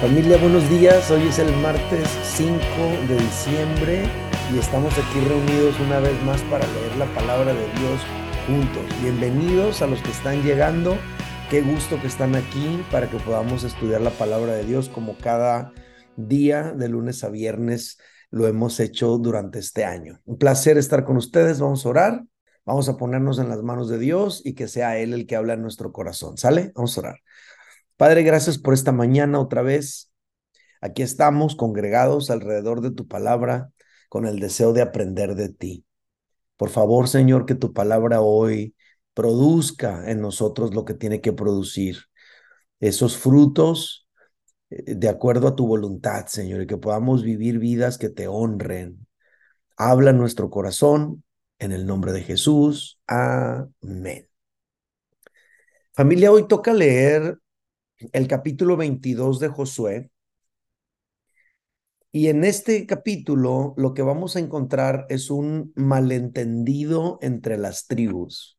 Familia, buenos días. Hoy es el martes 5 de diciembre y estamos aquí reunidos una vez más para leer la palabra de Dios juntos. Bienvenidos a los que están llegando. Qué gusto que están aquí para que podamos estudiar la palabra de Dios como cada día de lunes a viernes lo hemos hecho durante este año. Un placer estar con ustedes. Vamos a orar. Vamos a ponernos en las manos de Dios y que sea Él el que habla en nuestro corazón. ¿Sale? Vamos a orar. Padre, gracias por esta mañana otra vez. Aquí estamos congregados alrededor de tu palabra con el deseo de aprender de ti. Por favor, Señor, que tu palabra hoy produzca en nosotros lo que tiene que producir. Esos frutos eh, de acuerdo a tu voluntad, Señor, y que podamos vivir vidas que te honren. Habla nuestro corazón, en el nombre de Jesús. Amén. Familia, hoy toca leer el capítulo 22 de Josué. Y en este capítulo lo que vamos a encontrar es un malentendido entre las tribus.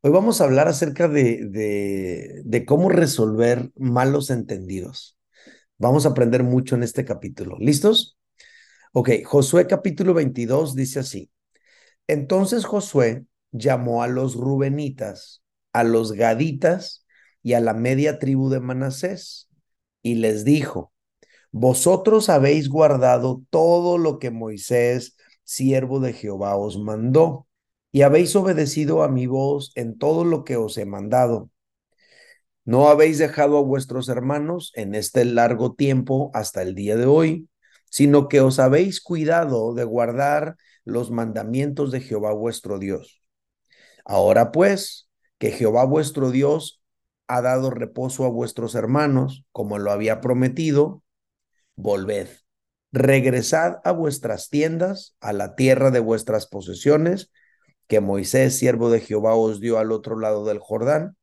Hoy vamos a hablar acerca de, de, cómo resolver malos entendidos. Vamos a aprender mucho en este capítulo. ¿Listos? Ok, Josué capítulo 22 dice así. Entonces Josué llamó a los rubenitas, a los gaditas y a la media tribu de Manasés, y les dijo, vosotros habéis guardado todo lo que Moisés, siervo de Jehová, os mandó, y habéis obedecido a mi voz en todo lo que os he mandado. No habéis dejado a vuestros hermanos en este largo tiempo hasta el día de hoy, sino que os habéis cuidado de guardar los mandamientos de Jehová vuestro Dios. Ahora pues, que Jehová vuestro Dios ha dado reposo a vuestros hermanos, como lo había prometido, volved. Regresad a vuestras tiendas, a la tierra de vuestras posesiones, que Moisés, siervo de Jehová, os dio al otro lado del Jordán,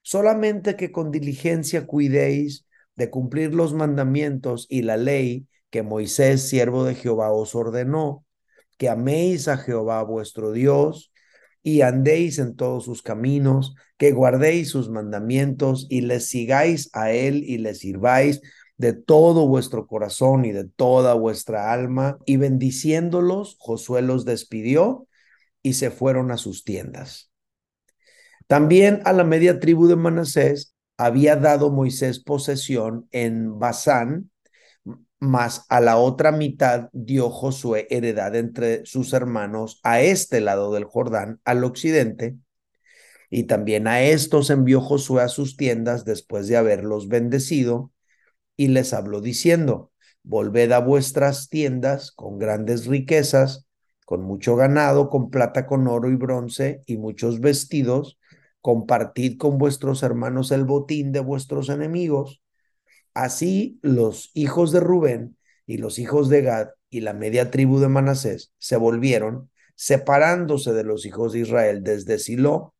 solamente que con diligencia cuidéis de cumplir los mandamientos y la ley que Moisés, siervo de Jehová, os ordenó, que améis a Jehová vuestro Dios y andéis en todos sus caminos, que guardéis sus mandamientos y les sigáis a él y les sirváis de todo vuestro corazón y de toda vuestra alma. Y bendiciéndolos, Josué los despidió y se fueron a sus tiendas. También a la media tribu de Manasés había dado Moisés posesión en Basán, mas a la otra mitad dio Josué heredad entre sus hermanos a este lado del Jordán, al occidente, y también a estos envió Josué a sus tiendas después de haberlos bendecido, y les habló diciendo, volved a vuestras tiendas con grandes riquezas, con mucho ganado, con plata, con oro y bronce, y muchos vestidos, compartid con vuestros hermanos el botín de vuestros enemigos, Así los hijos de Rubén y los hijos de Gad y la media tribu de Manasés se volvieron, separándose de los hijos de Israel desde Silo,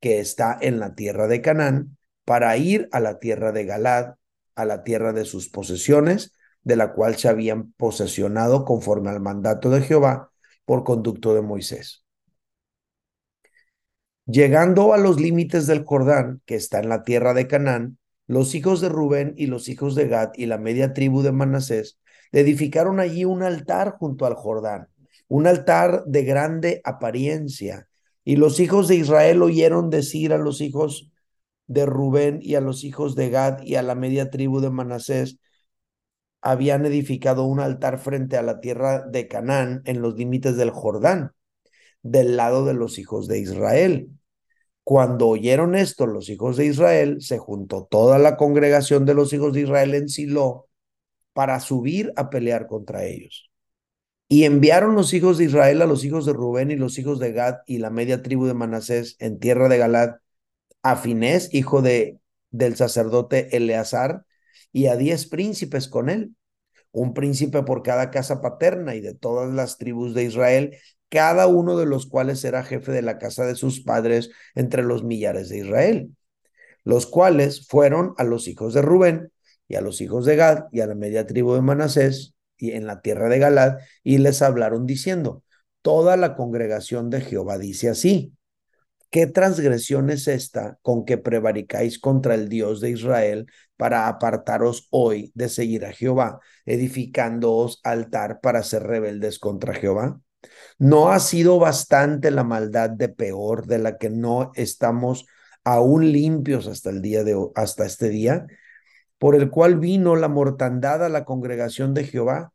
que está en la tierra de Canaán, para ir a la tierra de Galad, a la tierra de sus posesiones, de la cual se habían posesionado conforme al mandato de Jehová por conducto de Moisés. Llegando a los límites del Jordán, que está en la tierra de Canaán, los hijos de Rubén y los hijos de Gad y la media tribu de Manasés edificaron allí un altar junto al Jordán, un altar de grande apariencia. Y los hijos de Israel oyeron decir a los hijos de Rubén y a los hijos de Gad y a la media tribu de Manasés, habían edificado un altar frente a la tierra de Canaán en los límites del Jordán, del lado de los hijos de Israel. Cuando oyeron esto los hijos de Israel, se juntó toda la congregación de los hijos de Israel en Silo para subir a pelear contra ellos. Y enviaron los hijos de Israel a los hijos de Rubén y los hijos de Gad y la media tribu de Manasés en tierra de Galad, a Finés, hijo de, del sacerdote Eleazar, y a diez príncipes con él, un príncipe por cada casa paterna y de todas las tribus de Israel, cada uno de los cuales era jefe de la casa de sus padres entre los millares de Israel, los cuales fueron a los hijos de Rubén y a los hijos de Gad y a la media tribu de Manasés y en la tierra de Galad y les hablaron diciendo, toda la congregación de Jehová dice así, ¿qué transgresión es esta con que prevaricáis contra el Dios de Israel para apartaros hoy de seguir a Jehová, edificándoos altar para ser rebeldes contra Jehová? ¿No ha sido bastante la maldad de peor de la que no estamos aún limpios hasta el día de hasta este día, por el cual vino la mortandad a la congregación de Jehová?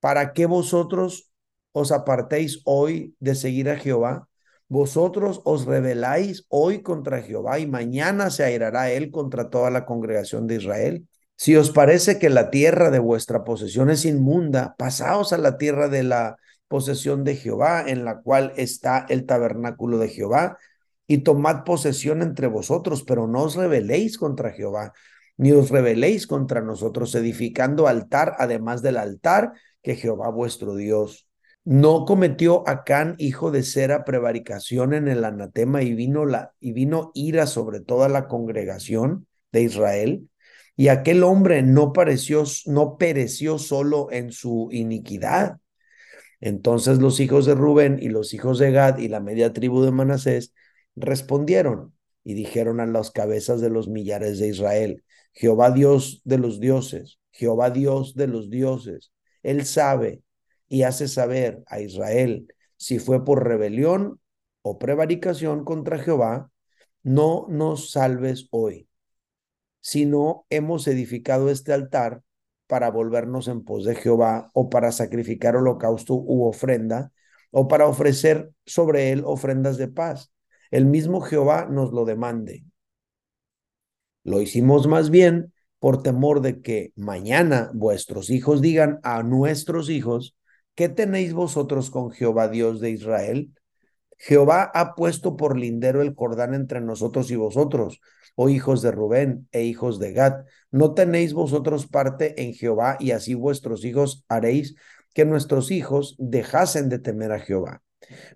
¿Para qué vosotros os apartéis hoy de seguir a Jehová? Vosotros os rebeláis hoy contra Jehová y mañana se airará él contra toda la congregación de Israel. Si os parece que la tierra de vuestra posesión es inmunda, pasaos a la tierra de la posesión de Jehová, en la cual está el tabernáculo de Jehová, y tomad posesión entre vosotros, pero no os rebeléis contra Jehová, ni os rebeléis contra nosotros, edificando altar, además del altar que Jehová vuestro Dios. No cometió Acán, hijo de Sera, prevaricación en el anatema y vino, la, y vino ira sobre toda la congregación de Israel. Y aquel hombre no pareció, no pereció solo en su iniquidad, entonces los hijos de Rubén y los hijos de Gad y la media tribu de Manasés respondieron y dijeron a las cabezas de los millares de Israel, Jehová Dios de los dioses, Jehová Dios de los dioses, Él sabe y hace saber a Israel si fue por rebelión o prevaricación contra Jehová, no nos salves hoy, sino hemos edificado este altar para volvernos en pos de Jehová o para sacrificar holocausto u ofrenda o para ofrecer sobre él ofrendas de paz. El mismo Jehová nos lo demande. Lo hicimos más bien por temor de que mañana vuestros hijos digan a nuestros hijos, ¿qué tenéis vosotros con Jehová Dios de Israel? Jehová ha puesto por lindero el cordán entre nosotros y vosotros, oh hijos de Rubén e hijos de Gad. ¿No tenéis vosotros parte en Jehová y así vuestros hijos haréis que nuestros hijos dejasen de temer a Jehová?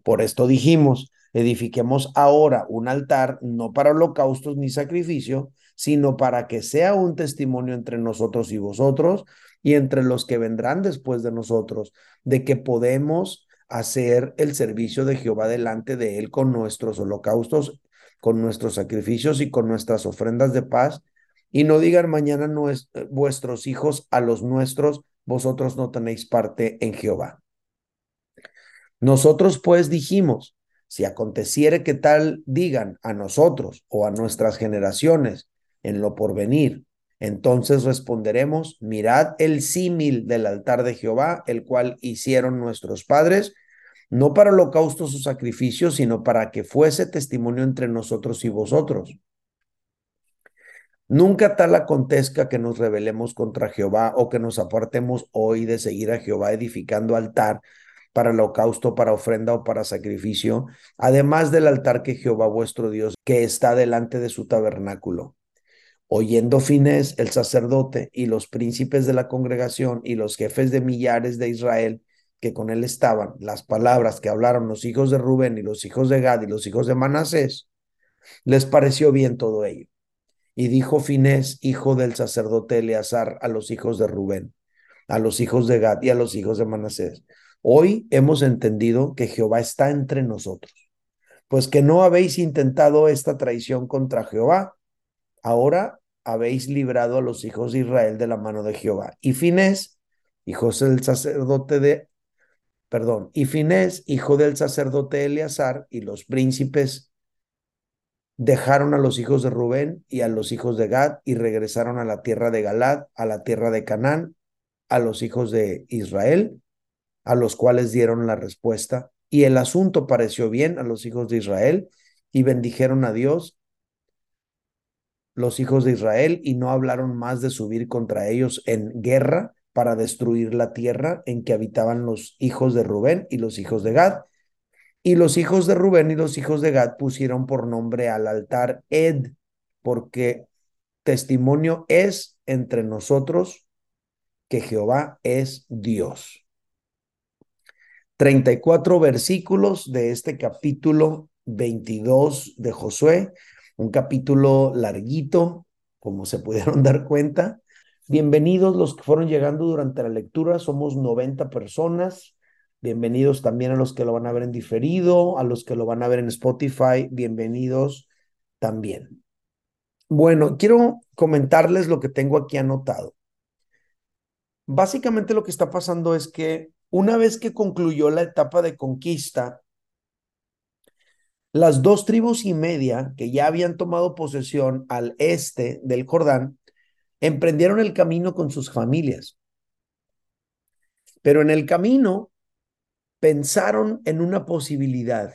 Por esto dijimos, edifiquemos ahora un altar no para holocaustos ni sacrificio, sino para que sea un testimonio entre nosotros y vosotros y entre los que vendrán después de nosotros, de que podemos hacer el servicio de Jehová delante de él con nuestros holocaustos, con nuestros sacrificios y con nuestras ofrendas de paz. Y no digan mañana vuestros hijos a los nuestros, vosotros no tenéis parte en Jehová. Nosotros pues dijimos, si aconteciere que tal digan a nosotros o a nuestras generaciones en lo porvenir, entonces responderemos, mirad el símil del altar de Jehová, el cual hicieron nuestros padres, no para holocaustos o sacrificios, sino para que fuese testimonio entre nosotros y vosotros. Nunca tal acontezca que nos rebelemos contra Jehová o que nos apartemos hoy de seguir a Jehová edificando altar para holocausto, para ofrenda o para sacrificio, además del altar que Jehová vuestro Dios, que está delante de su tabernáculo Oyendo Finés, el sacerdote, y los príncipes de la congregación y los jefes de millares de Israel que con él estaban, las palabras que hablaron los hijos de Rubén y los hijos de Gad y los hijos de Manasés, les pareció bien todo ello. Y dijo Finés, hijo del sacerdote Eleazar, a los hijos de Rubén, a los hijos de Gad y a los hijos de Manasés, hoy hemos entendido que Jehová está entre nosotros, pues que no habéis intentado esta traición contra Jehová, ahora habéis librado a los hijos de Israel de la mano de Jehová. Y Finés, hijo del sacerdote de, perdón, y Finés, hijo del sacerdote Eleazar, y los príncipes dejaron a los hijos de Rubén y a los hijos de Gad y regresaron a la tierra de Galad, a la tierra de Canaán, a los hijos de Israel, a los cuales dieron la respuesta. Y el asunto pareció bien a los hijos de Israel y bendijeron a Dios los hijos de Israel y no hablaron más de subir contra ellos en guerra para destruir la tierra en que habitaban los hijos de Rubén y los hijos de Gad. Y los hijos de Rubén y los hijos de Gad pusieron por nombre al altar Ed, porque testimonio es entre nosotros que Jehová es Dios. 34 versículos de este capítulo 22 de Josué un capítulo larguito, como se pudieron dar cuenta. Bienvenidos los que fueron llegando durante la lectura, somos 90 personas. Bienvenidos también a los que lo van a ver en diferido, a los que lo van a ver en Spotify, bienvenidos también. Bueno, quiero comentarles lo que tengo aquí anotado. Básicamente lo que está pasando es que una vez que concluyó la etapa de conquista, las dos tribus y media que ya habían tomado posesión al este del Jordán emprendieron el camino con sus familias. Pero en el camino pensaron en una posibilidad.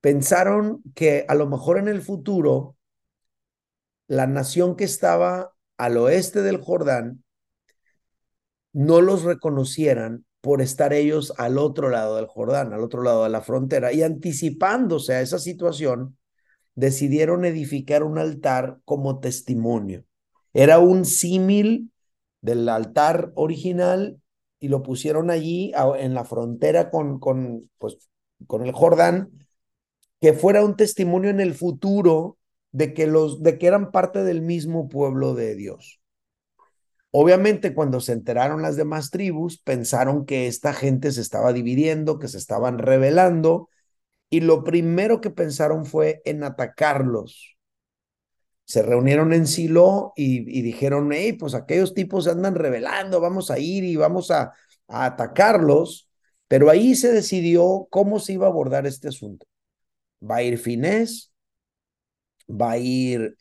Pensaron que a lo mejor en el futuro la nación que estaba al oeste del Jordán no los reconocieran por estar ellos al otro lado del Jordán, al otro lado de la frontera. Y anticipándose a esa situación, decidieron edificar un altar como testimonio. Era un símil del altar original y lo pusieron allí en la frontera con, con, pues, con el Jordán, que fuera un testimonio en el futuro de que, los, de que eran parte del mismo pueblo de Dios. Obviamente cuando se enteraron las demás tribus, pensaron que esta gente se estaba dividiendo, que se estaban rebelando, y lo primero que pensaron fue en atacarlos. Se reunieron en Silo y, dijeron, hey, pues aquellos tipos andan rebelando, vamos a ir y vamos a, atacarlos. Pero ahí se decidió cómo se iba a abordar este asunto. Va a ir Finés, va a ir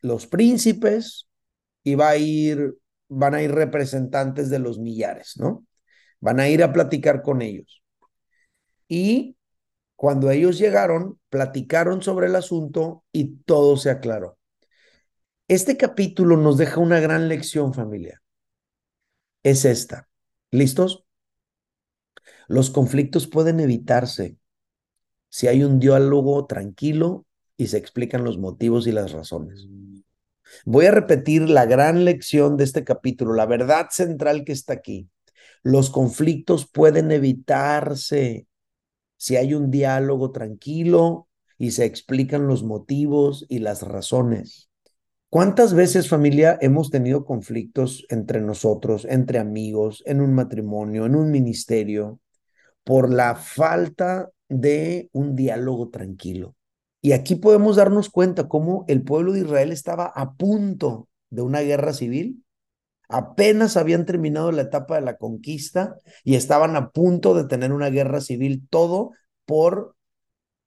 los príncipes, y va a ir, van a ir representantes de los millares, ¿no? Van a ir a platicar con ellos. Y cuando ellos llegaron, platicaron sobre el asunto y todo se aclaró. Este capítulo nos deja una gran lección, familia. Es esta. ¿Listos? Los conflictos pueden evitarse si hay un diálogo tranquilo y se explican los motivos y las razones. Voy a repetir la gran lección de este capítulo, la verdad central que está aquí. Los conflictos pueden evitarse si hay un diálogo tranquilo y se explican los motivos y las razones. ¿Cuántas veces familia hemos tenido conflictos entre nosotros, entre amigos, en un matrimonio, en un ministerio, por la falta de un diálogo tranquilo? Y aquí podemos darnos cuenta cómo el pueblo de Israel estaba a punto de una guerra civil. Apenas habían terminado la etapa de la conquista y estaban a punto de tener una guerra civil, todo por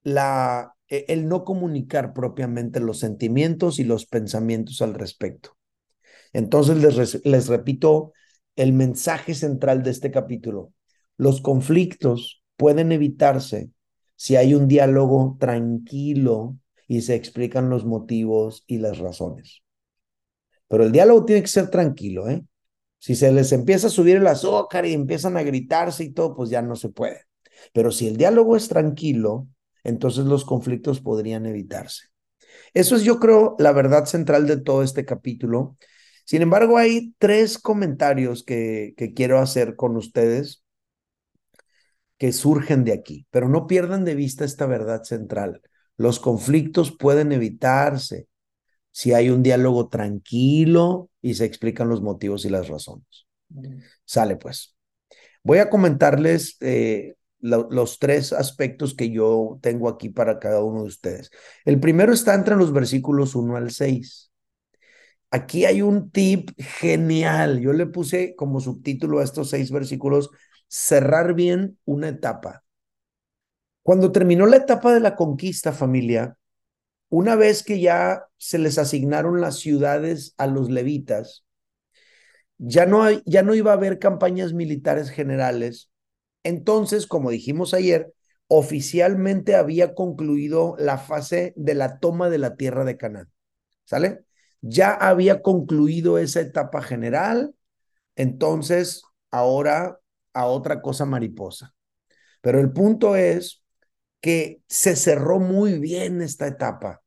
la, e, el no comunicar propiamente los sentimientos y los pensamientos al respecto. Entonces les, les repito el mensaje central de este capítulo. Los conflictos pueden evitarse si hay un diálogo tranquilo y se explican los motivos y las razones. Pero el diálogo tiene que ser tranquilo, ¿eh? Si se les empieza a subir el azúcar y empiezan a gritarse y todo, pues ya no se puede. Pero si el diálogo es tranquilo, entonces los conflictos podrían evitarse. Eso es, yo creo, la verdad central de todo este capítulo. Sin embargo, hay tres comentarios que, que quiero hacer con ustedes que surgen de aquí, pero no pierdan de vista esta verdad central. Los conflictos pueden evitarse si hay un diálogo tranquilo y se explican los motivos y las razones. Sale pues. Voy a comentarles eh, los tres aspectos que yo tengo aquí para cada uno de ustedes. El primero está entre los versículos 1 al 6. Aquí hay un tip genial. Yo le puse como subtítulo a estos seis versículos cerrar bien una etapa. Cuando terminó la etapa de la conquista, familia, una vez que ya se les asignaron las ciudades a los levitas, ya no, ya no iba a haber campañas militares generales. Entonces, como dijimos ayer, oficialmente había concluido la fase de la toma de la tierra de Canaán. ¿Sale? Ya había concluido esa etapa general. Entonces, ahora a otra cosa mariposa. Pero el punto es que se cerró muy bien esta etapa.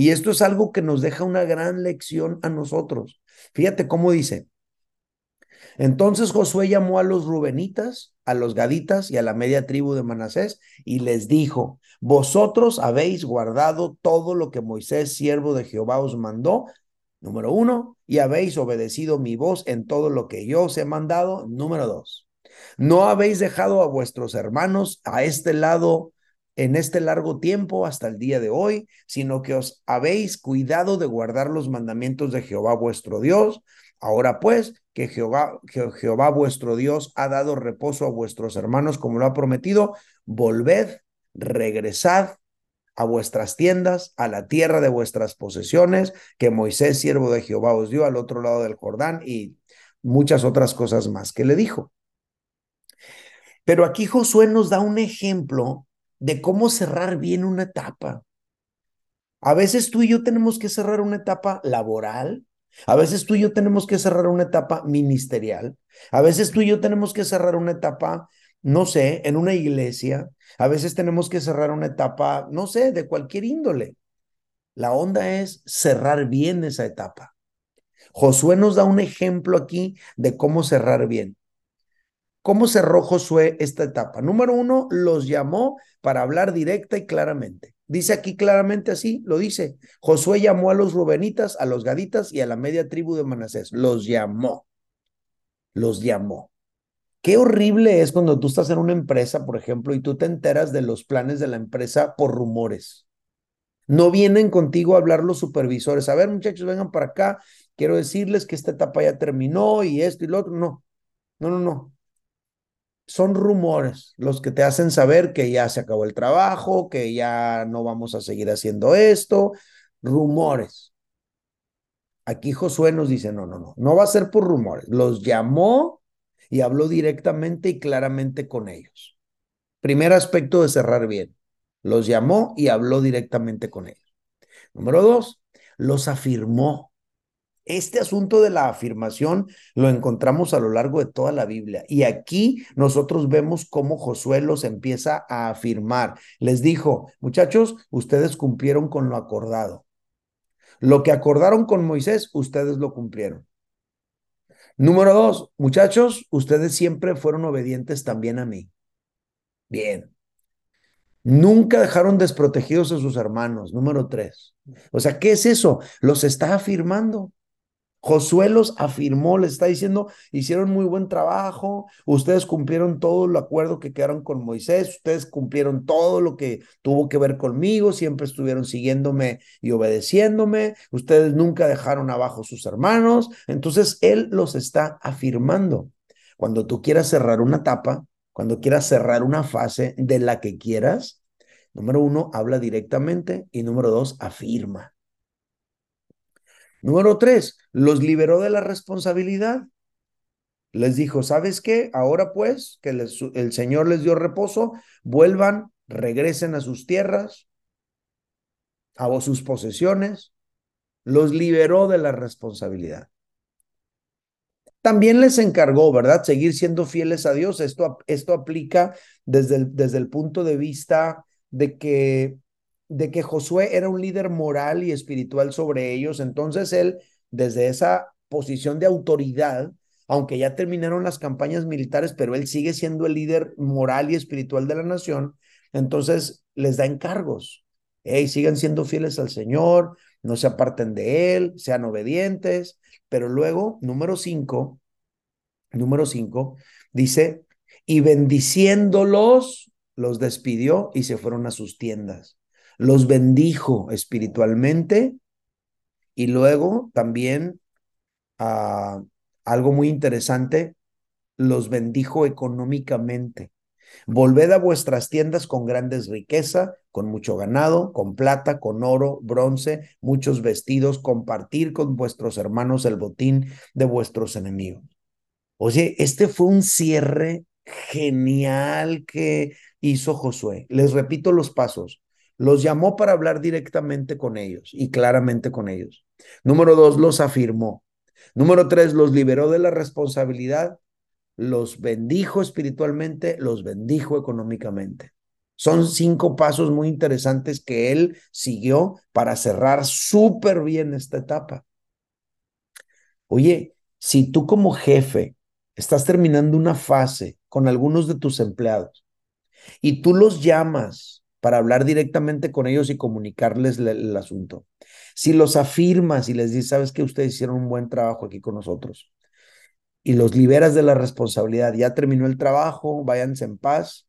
Y esto es algo que nos deja una gran lección a nosotros. Fíjate cómo dice. Entonces Josué llamó a los rubenitas, a los gaditas y a la media tribu de Manasés y les dijo, vosotros habéis guardado todo lo que Moisés, siervo de Jehová, os mandó Número uno, y habéis obedecido mi voz en todo lo que yo os he mandado. Número dos, no habéis dejado a vuestros hermanos a este lado en este largo tiempo hasta el día de hoy, sino que os habéis cuidado de guardar los mandamientos de Jehová vuestro Dios. Ahora pues, que Jehová, Jehová vuestro Dios ha dado reposo a vuestros hermanos como lo ha prometido, volved, regresad a vuestras tiendas, a la tierra de vuestras posesiones, que Moisés, siervo de Jehová, os dio al otro lado del Jordán y muchas otras cosas más que le dijo. Pero aquí Josué nos da un ejemplo de cómo cerrar bien una etapa. A veces tú y yo tenemos que cerrar una etapa laboral, a veces tú y yo tenemos que cerrar una etapa ministerial, a veces tú y yo tenemos que cerrar una etapa, no sé, en una iglesia, a veces tenemos que cerrar una etapa, no sé, de cualquier índole. La onda es cerrar bien esa etapa. Josué nos da un ejemplo aquí de cómo cerrar bien. ¿Cómo cerró Josué esta etapa? Número uno, los llamó para hablar directa y claramente. Dice aquí claramente así, lo dice. Josué llamó a los rubenitas, a los gaditas y a la media tribu de Manasés. Los llamó. Los llamó. Qué horrible es cuando tú estás en una empresa, por ejemplo, y tú te enteras de los planes de la empresa por rumores. No vienen contigo a hablar los supervisores. A ver, muchachos, vengan para acá. Quiero decirles que esta etapa ya terminó y esto y lo otro. No, no, no, no son rumores los que te hacen saber que ya se acabó el trabajo, que ya no vamos a seguir haciendo esto, rumores. Aquí Josué nos dice, no, no, no, no va a ser por rumores. Los llamó y habló directamente y claramente con ellos. Primer aspecto de cerrar bien. Los llamó y habló directamente con ellos. Número dos, los afirmó. Este asunto de la afirmación lo encontramos a lo largo de toda la Biblia y aquí nosotros vemos cómo Josué los empieza a afirmar. Les dijo, muchachos, ustedes cumplieron con lo acordado. Lo que acordaron con Moisés, ustedes lo cumplieron. Número dos, muchachos, ustedes siempre fueron obedientes también a mí. Bien. Nunca dejaron desprotegidos a sus hermanos. Número tres. O sea, ¿qué es eso? Los está afirmando. Josué los afirmó, les está diciendo, hicieron muy buen trabajo, ustedes cumplieron todo el acuerdo que quedaron con Moisés, ustedes cumplieron todo lo que tuvo que ver conmigo, siempre estuvieron siguiéndome y obedeciéndome, ustedes nunca dejaron abajo sus hermanos, entonces él los está afirmando. Cuando tú quieras cerrar una etapa, cuando quieras cerrar una fase de la que quieras, número uno, habla directamente y número dos, afirma. Número tres, los liberó de la responsabilidad. Les dijo, ¿sabes qué? Ahora pues que el Señor les dio reposo, vuelvan, regresen a sus tierras, a sus posesiones. Los liberó de la responsabilidad. También les encargó, ¿verdad? Seguir siendo fieles a Dios. Esto, esto aplica desde desde el punto de vista de que de que Josué era un líder moral y espiritual sobre ellos. Entonces él, desde esa posición de autoridad, aunque ya terminaron las campañas militares, pero él sigue siendo el líder moral y espiritual de la nación, entonces les da encargos. Hey, sigan siendo fieles al Señor, no se aparten de Él, sean obedientes. Pero luego, número cinco, número cinco, dice, y bendiciéndolos, los despidió y se fueron a sus tiendas los bendijo espiritualmente y luego también ah, algo muy interesante, los bendijo económicamente. Volved a vuestras tiendas con grandes riqueza, con mucho ganado, con plata, con oro, bronce, muchos vestidos, compartir con vuestros hermanos el botín de vuestros enemigos. Oye, este fue un cierre genial que hizo Josué. Les repito los pasos. Los llamó para hablar directamente con ellos y claramente con ellos. Número dos, los afirmó. Número tres, los liberó de la responsabilidad, los bendijo espiritualmente, los bendijo económicamente. Son cinco pasos muy interesantes que él siguió para cerrar súper bien esta etapa. Oye, si tú como jefe estás terminando una fase con algunos de tus empleados y tú los llamas para hablar directamente con ellos y comunicarles el, asunto. Si los afirmas y les dices, sabes que ustedes hicieron un buen trabajo aquí con nosotros y los liberas de la responsabilidad, ya terminó el trabajo, váyanse en paz,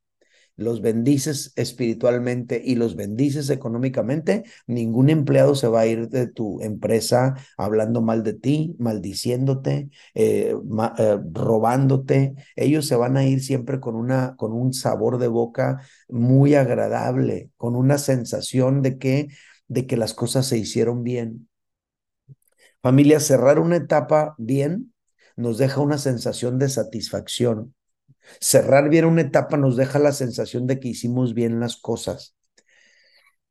los bendices espiritualmente y los bendices económicamente, ningún empleado se va a ir de tu empresa hablando mal de ti, maldiciéndote, eh, eh, robándote. Ellos se van a ir siempre con, una, con un sabor de boca muy agradable, con una sensación de que, de que las cosas se hicieron bien. Familia, cerrar una etapa bien nos deja una sensación de satisfacción Cerrar bien una etapa nos deja la sensación de que hicimos bien las cosas.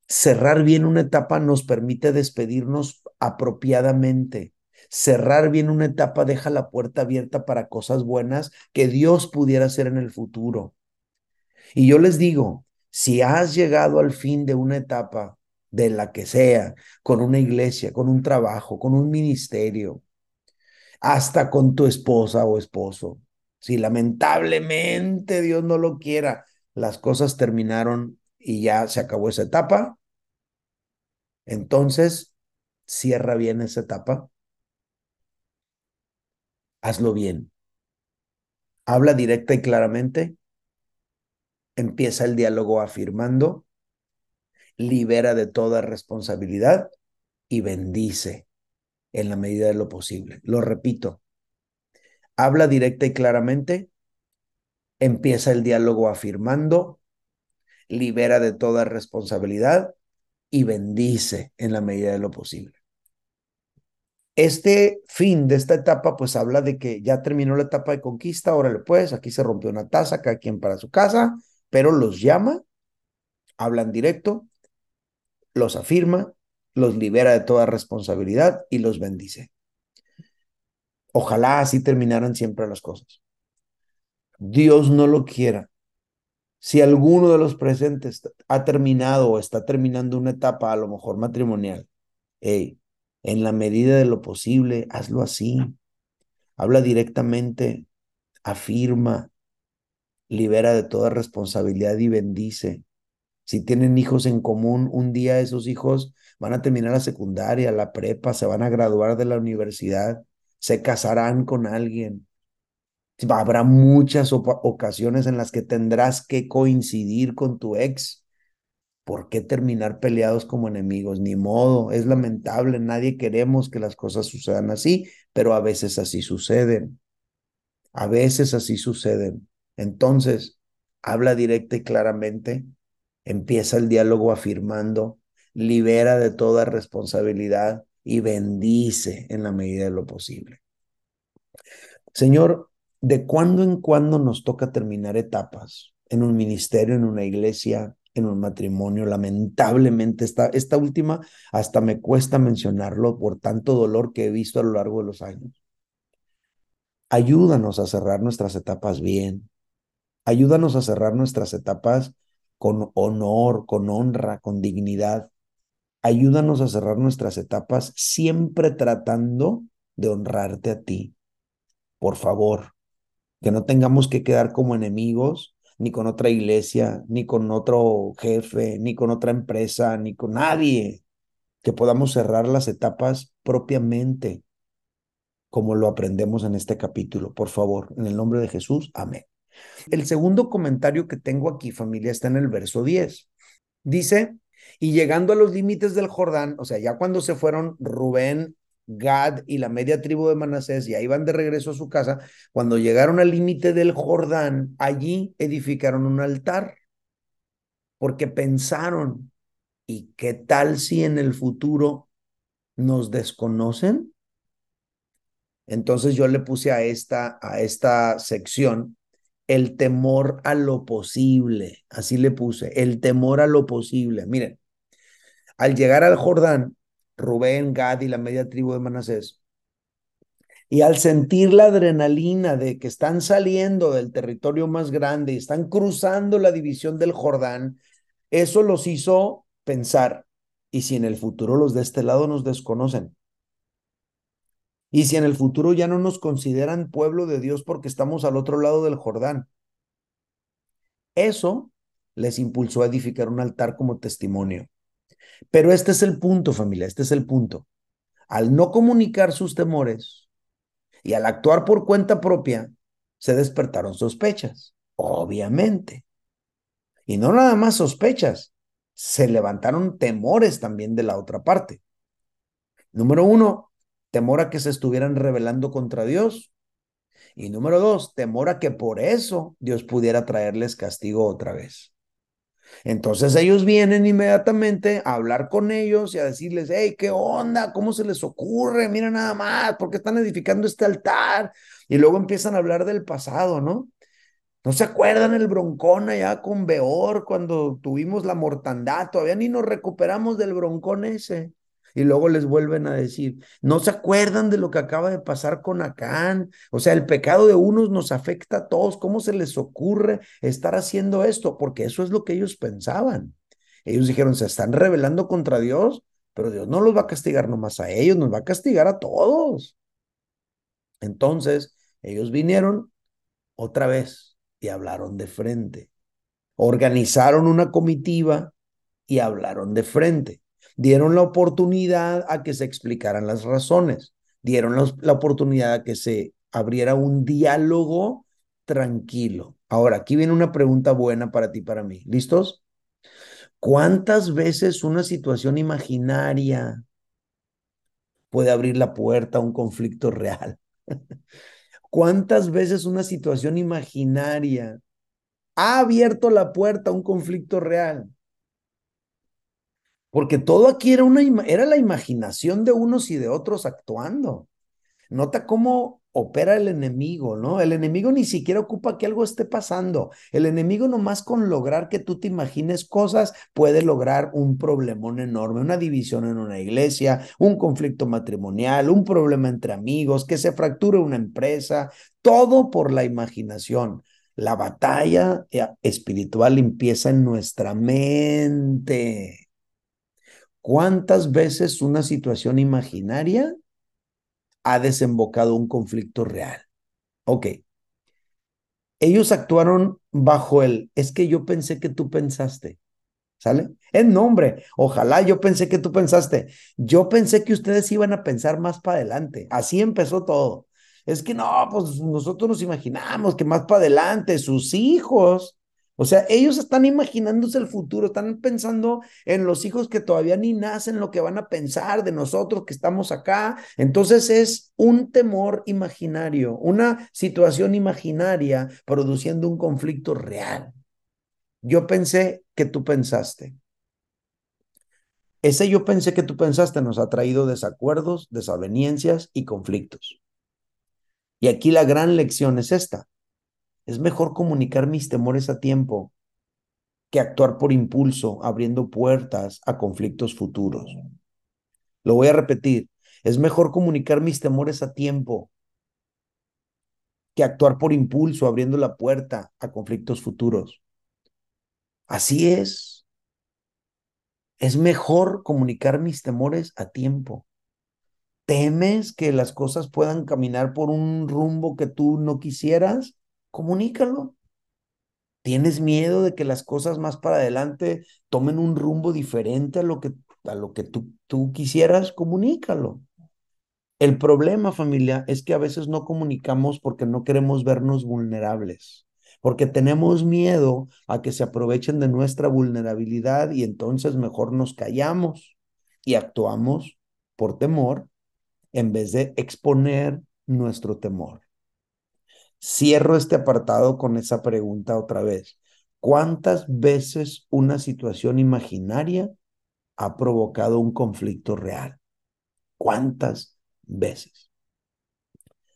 Cerrar bien una etapa nos permite despedirnos apropiadamente. Cerrar bien una etapa deja la puerta abierta para cosas buenas que Dios pudiera hacer en el futuro. Y yo les digo, si has llegado al fin de una etapa, de la que sea, con una iglesia, con un trabajo, con un ministerio, hasta con tu esposa o esposo, si lamentablemente Dios no lo quiera, las cosas terminaron y ya se acabó esa etapa, entonces cierra bien esa etapa. Hazlo bien. Habla directa y claramente. Empieza el diálogo afirmando. Libera de toda responsabilidad y bendice en la medida de lo posible. Lo repito, habla directa y claramente, empieza el diálogo afirmando, libera de toda responsabilidad y bendice en la medida de lo posible. Este fin de esta etapa, pues habla de que ya terminó la etapa de conquista, órale pues, aquí se rompió una taza, cada quien para su casa, pero los llama, hablan directo, los afirma, los libera de toda responsabilidad y los bendice. Ojalá así terminaran siempre las cosas. Dios no lo quiera. Si alguno de los presentes ha terminado o está terminando una etapa, a lo mejor matrimonial, en la medida de lo posible, hazlo así. Habla directamente, afirma, libera de toda responsabilidad y bendice. Si tienen hijos en común, un día esos hijos van a terminar la secundaria, la prepa, se van a graduar de la universidad se casarán con alguien. Habrá muchas ocasiones en las que tendrás que coincidir con tu ex. ¿Por qué terminar peleados como enemigos? Ni modo, es lamentable, nadie queremos que las cosas sucedan así, pero a veces así suceden. A veces así suceden. Entonces, habla directa y claramente, empieza el diálogo afirmando, libera de toda responsabilidad, y bendice en la medida de lo posible. Señor, de cuando en cuando nos toca terminar etapas en un ministerio, en una iglesia, en un matrimonio. Lamentablemente, esta, esta última hasta me cuesta mencionarlo por tanto dolor que he visto a lo largo de los años. Ayúdanos a cerrar nuestras etapas bien. Ayúdanos a cerrar nuestras etapas con honor, con honra, con dignidad ayúdanos a cerrar nuestras etapas siempre tratando de honrarte a ti. Por favor, que no tengamos que quedar como enemigos ni con otra iglesia, ni con otro jefe, ni con otra empresa, ni con nadie. Que podamos cerrar las etapas propiamente, como lo aprendemos en este capítulo. Por favor, en el nombre de Jesús, amén. El segundo comentario que tengo aquí, familia, está en el verso 10. Dice, y llegando a los límites del Jordán, o sea, ya cuando se fueron Rubén, Gad y la media tribu de Manasés, y ahí van de regreso a su casa, cuando llegaron al límite del Jordán, allí edificaron un altar, porque pensaron, ¿y qué tal si en el futuro nos desconocen? Entonces yo le puse a esta, a esta sección el temor a lo posible, así le puse, el temor a lo posible. Miren, al llegar al Jordán, Rubén, Gad y la media tribu de Manasés, y al sentir la adrenalina de que están saliendo del territorio más grande y están cruzando la división del Jordán, eso los hizo pensar, ¿y si en el futuro los de este lado nos desconocen? ¿Y si en el futuro ya no nos consideran pueblo de Dios porque estamos al otro lado del Jordán? Eso les impulsó a edificar un altar como testimonio. Pero este es el punto, familia, este es el punto. Al no comunicar sus temores y al actuar por cuenta propia, se despertaron sospechas, obviamente. Y no nada más sospechas, se levantaron temores también de la otra parte. Número uno, temor a que se estuvieran rebelando contra Dios. Y número dos, temor a que por eso Dios pudiera traerles castigo otra vez. Entonces ellos vienen inmediatamente a hablar con ellos y a decirles, hey, ¿qué onda? ¿Cómo se les ocurre? Mira nada más, ¿por qué están edificando este altar? Y luego empiezan a hablar del pasado, ¿no? ¿No se acuerdan el broncón allá con Beor cuando tuvimos la mortandad? Todavía ni nos recuperamos del broncón ese. Y luego les vuelven a decir, ¿no se acuerdan de lo que acaba de pasar con Acán? O sea, el pecado de unos nos afecta a todos. ¿Cómo se les ocurre estar haciendo esto? Porque eso es lo que ellos pensaban. Ellos dijeron, se están rebelando contra Dios, pero Dios no los va a castigar nomás a ellos, nos va a castigar a todos. Entonces, ellos vinieron otra vez y hablaron de frente. Organizaron una comitiva y hablaron de frente dieron la oportunidad a que se explicaran las razones, dieron la, oportunidad a que se abriera un diálogo tranquilo. Ahora, aquí viene una pregunta buena para ti, para mí. ¿Listos? ¿Cuántas veces una situación imaginaria puede abrir la puerta a un conflicto real? ¿Cuántas veces una situación imaginaria ha abierto la puerta a un conflicto real? Porque todo aquí era, una, era la imaginación de unos y de otros actuando. Nota cómo opera el enemigo, ¿no? El enemigo ni siquiera ocupa que algo esté pasando. El enemigo nomás con lograr que tú te imagines cosas puede lograr un problemón enorme, una división en una iglesia, un conflicto matrimonial, un problema entre amigos, que se fracture una empresa, todo por la imaginación. La batalla eh, espiritual empieza en nuestra mente. ¿Cuántas veces una situación imaginaria ha desembocado un conflicto real? Ok. Ellos actuaron bajo el, es que yo pensé que tú pensaste. ¿Sale? En nombre, ojalá yo pensé que tú pensaste. Yo pensé que ustedes iban a pensar más para adelante. Así empezó todo. Es que no, pues nosotros nos imaginamos que más para adelante sus hijos o sea, ellos están imaginándose el futuro, están pensando en los hijos que todavía ni nacen, lo que van a pensar de nosotros que estamos acá. Entonces es un temor imaginario, una situación imaginaria produciendo un conflicto real. Yo pensé que tú pensaste. Ese yo pensé que tú pensaste nos ha traído desacuerdos, desavenencias y conflictos. Y aquí la gran lección es esta. Es mejor comunicar mis temores a tiempo que actuar por impulso, abriendo puertas a conflictos futuros. Lo voy a repetir. Es mejor comunicar mis temores a tiempo que actuar por impulso, abriendo la puerta a conflictos futuros. Así es. Es mejor comunicar mis temores a tiempo. ¿Temes que las cosas puedan caminar por un rumbo que tú no quisieras? Comunícalo. ¿Tienes miedo de que las cosas más para adelante tomen un rumbo diferente a lo que, a lo que tú, tú quisieras? Comunícalo. El problema, familia, es que a veces no comunicamos porque no queremos vernos vulnerables, porque tenemos miedo a que se aprovechen de nuestra vulnerabilidad y entonces mejor nos callamos y actuamos por temor en vez de exponer nuestro temor. Cierro este apartado con esa pregunta otra vez. ¿Cuántas veces una situación imaginaria ha provocado un conflicto real? ¿Cuántas veces?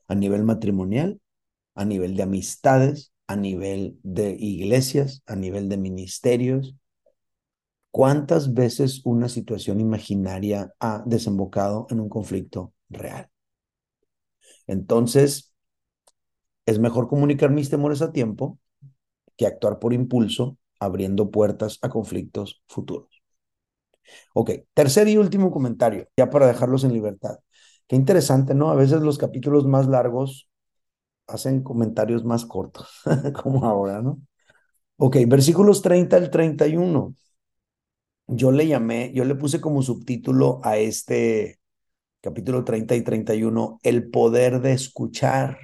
A nivel matrimonial, a nivel de amistades, a nivel de iglesias, a nivel de ministerios. ¿Cuántas veces una situación imaginaria ha desembocado en un conflicto real? Entonces, es mejor comunicar mis temores a tiempo que actuar por impulso, abriendo puertas a conflictos futuros. Ok, tercer y último comentario, ya para dejarlos en libertad. Qué interesante, ¿no? A veces los capítulos más largos hacen comentarios más cortos, como ahora, ¿no? Ok, versículos 30 al 31. Yo le llamé, yo le puse como subtítulo a este capítulo 30 y 31, el poder de escuchar.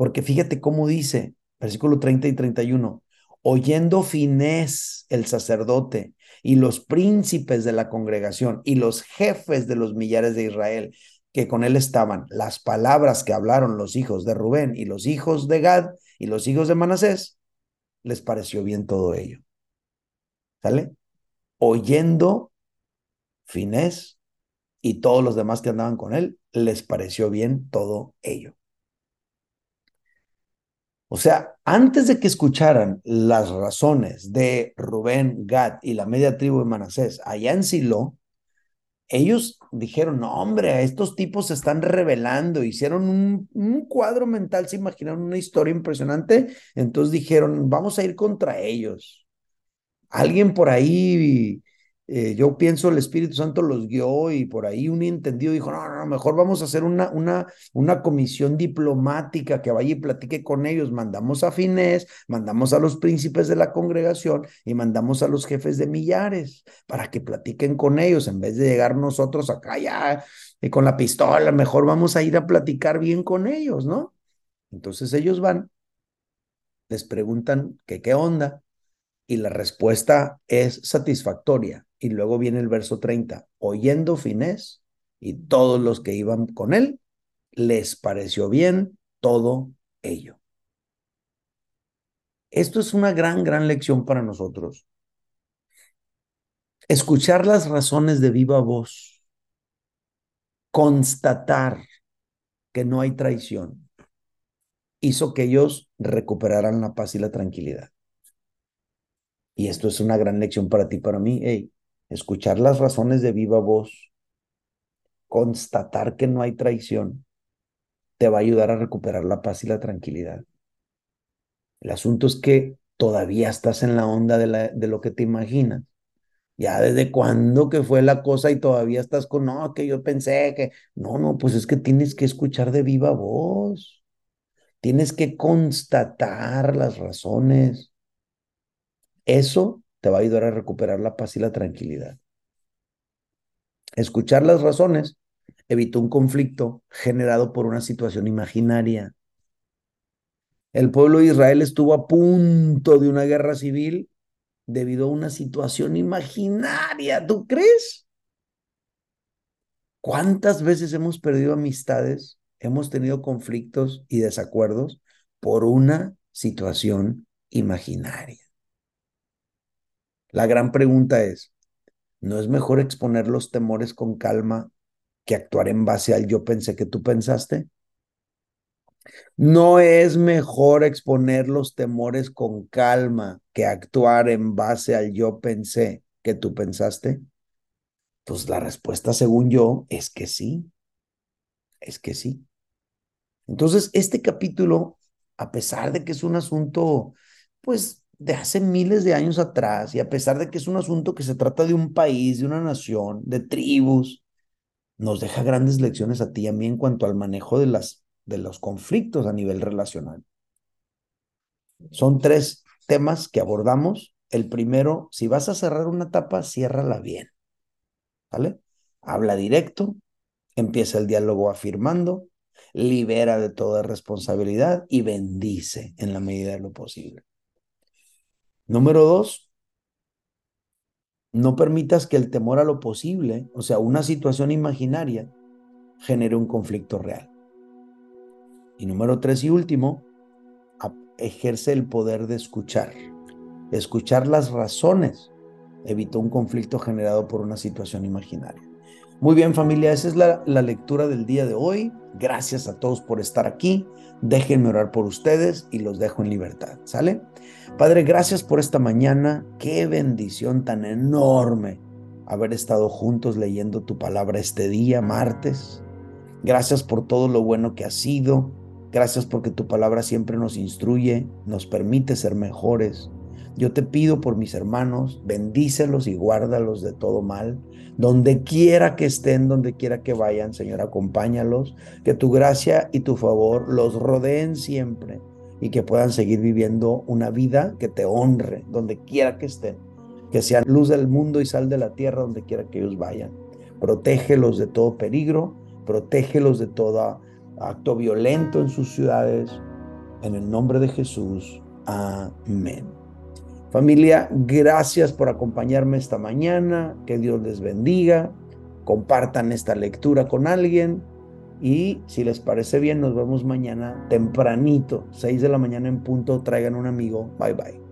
Porque fíjate cómo dice, versículo 30 y 31, oyendo Finés el sacerdote y los príncipes de la congregación y los jefes de los millares de Israel que con él estaban, las palabras que hablaron los hijos de Rubén y los hijos de Gad y los hijos de Manasés, les pareció bien todo ello. ¿Sale? Oyendo Finés y todos los demás que andaban con él, les pareció bien todo ello. O sea, antes de que escucharan las razones de Rubén, Gad y la media tribu de Manasés allá en Silo, ellos dijeron, no hombre, estos tipos se están revelando, hicieron un, un, cuadro mental, se imaginaron una historia impresionante, entonces dijeron, vamos a ir contra ellos. Alguien por ahí eh, yo pienso el Espíritu Santo los guió y por ahí un entendido dijo, no, no, mejor vamos a hacer una, una, una comisión diplomática que vaya y platique con ellos. Mandamos a Finés, mandamos a los príncipes de la congregación y mandamos a los jefes de millares para que platiquen con ellos en vez de llegar nosotros acá ya y con la pistola, mejor vamos a ir a platicar bien con ellos, ¿no? Entonces ellos van, les preguntan que qué onda y la respuesta es satisfactoria. Y luego viene el verso 30, oyendo Finés y todos los que iban con él, les pareció bien todo ello. Esto es una gran, gran lección para nosotros. Escuchar las razones de viva voz, constatar que no hay traición, hizo que ellos recuperaran la paz y la tranquilidad. Y esto es una gran lección para ti, para mí. Hey, escuchar las razones de viva voz, constatar que no hay traición, te va a ayudar a recuperar la paz y la tranquilidad. El asunto es que todavía estás en la onda de, la, de lo que te imaginas. Ya desde cuándo que fue la cosa y todavía estás con, no, que yo pensé que, no, no, pues es que tienes que escuchar de viva voz. Tienes que constatar las razones. Eso te va a ayudar a recuperar la paz y la tranquilidad. Escuchar las razones evitó un conflicto generado por una situación imaginaria. El pueblo de Israel estuvo a punto de una guerra civil debido a una situación imaginaria. ¿Tú crees? ¿Cuántas veces hemos perdido amistades, hemos tenido conflictos y desacuerdos por una situación imaginaria? La gran pregunta es, ¿no es mejor exponer los temores con calma que actuar en base al yo pensé que tú pensaste? ¿No es mejor exponer los temores con calma que actuar en base al yo pensé que tú pensaste? Pues la respuesta, según yo, es que sí. Es que sí. Entonces, este capítulo, a pesar de que es un asunto, pues de hace miles de años atrás, y a pesar de que es un asunto que se trata de un país, de una nación, de tribus, nos deja grandes lecciones a ti y a mí en cuanto al manejo de, las, de los conflictos a nivel relacional. Son tres temas que abordamos. El primero, si vas a cerrar una etapa, ciérrala bien. ¿Vale? Habla directo, empieza el diálogo afirmando, libera de toda responsabilidad y bendice en la medida de lo posible. Número dos, no permitas que el temor a lo posible, o sea, una situación imaginaria, genere un conflicto real. Y número tres y último, ejerce el poder de escuchar. Escuchar las razones evitó un conflicto generado por una situación imaginaria. Muy bien familia, esa es la, la, lectura del día de hoy. Gracias a todos por estar aquí. Déjenme orar por ustedes y los dejo en libertad. ¿Sale? Padre, gracias por esta mañana. Qué bendición tan enorme haber estado juntos leyendo tu palabra este día, martes. Gracias por todo lo bueno que ha sido. Gracias porque tu palabra siempre nos instruye, nos permite ser mejores. Yo te pido por mis hermanos, bendícelos y guárdalos de todo mal. Donde quiera que estén, donde quiera que vayan, Señor, acompáñalos. Que tu gracia y tu favor los rodeen siempre y que puedan seguir viviendo una vida que te honre donde quiera que estén, que sean luz del mundo y sal de la tierra donde quiera que ellos vayan. Protégelos de todo peligro, protégelos de todo acto violento en sus ciudades. En el nombre de Jesús. Amén. Familia, gracias por acompañarme esta mañana. Que Dios les bendiga. Compartan esta lectura con alguien. Y si les parece bien, nos vemos mañana tempranito, 6 de la mañana en punto. Traigan un amigo. Bye bye.